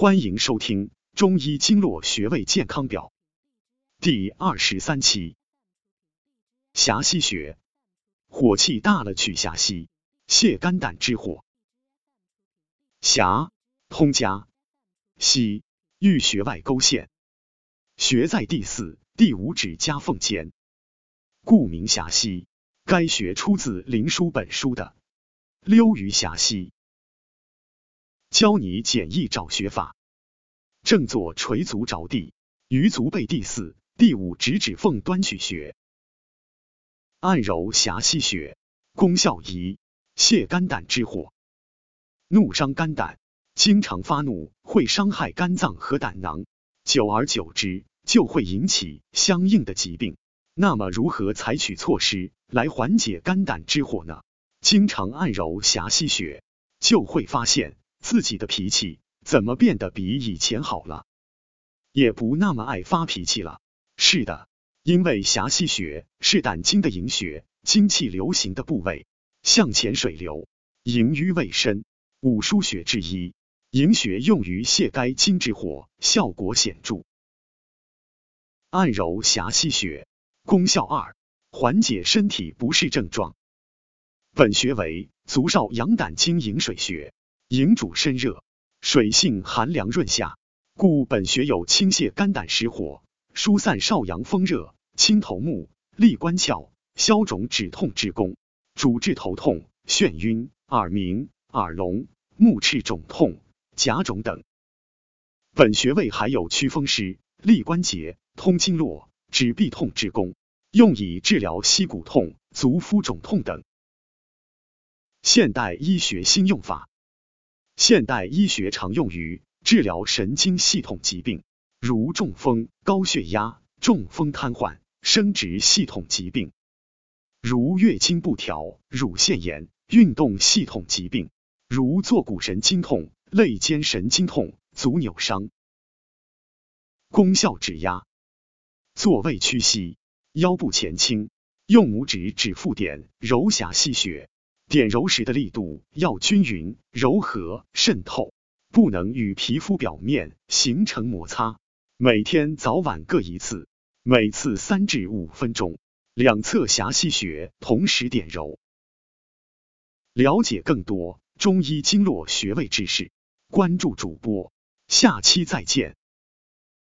欢迎收听《中医经络穴位健康表》第二十三期。霞溪穴，火气大了取霞溪，泻肝胆之火。霞，通家；溪，遇穴外勾线。穴在第四、第五指夹缝间，故名霞溪。该穴出自《灵枢·本书》的溜于霞溪。教你简易找穴法，正坐垂足着地，于足背第四、第五指指缝端取穴，按揉狭溪穴，功效一：泻肝胆之火。怒伤肝胆，经常发怒会伤害肝脏和胆囊，久而久之就会引起相应的疾病。那么如何采取措施来缓解肝胆之火呢？经常按揉狭溪穴，就会发现。自己的脾气怎么变得比以前好了？也不那么爱发脾气了。是的，因为狭溪穴是胆经的营穴，精气流行的部位，向前水流，营于胃深，五腧穴之一。营穴用于泻该经之火，效果显著。按揉狭溪穴，功效二：缓解身体不适症状。本穴为足少阳胆经营水穴。营主身热，水性寒凉润下，故本穴有清泻肝胆实火、疏散少阳风热、清头目、利关窍、消肿止痛之功，主治头痛、眩晕、耳鸣、耳聋、目赤肿痛、甲肿等。本穴位还有祛风湿、利关节、通经络、止痹痛之功，用以治疗膝骨痛、足肤肿痛等。现代医学新用法。现代医学常用于治疗神经系统疾病，如中风、高血压、中风瘫痪、生殖系统疾病，如月经不调、乳腺炎、运动系统疾病，如坐骨神经痛、肋间神经痛、足扭伤。功效指压，坐位屈膝，腰部前倾，用拇指指腹点揉狭溪穴。点揉时的力度要均匀、柔和、渗透，不能与皮肤表面形成摩擦。每天早晚各一次，每次三至五分钟，两侧狭溪穴同时点揉。了解更多中医经络穴位知识，关注主播，下期再见。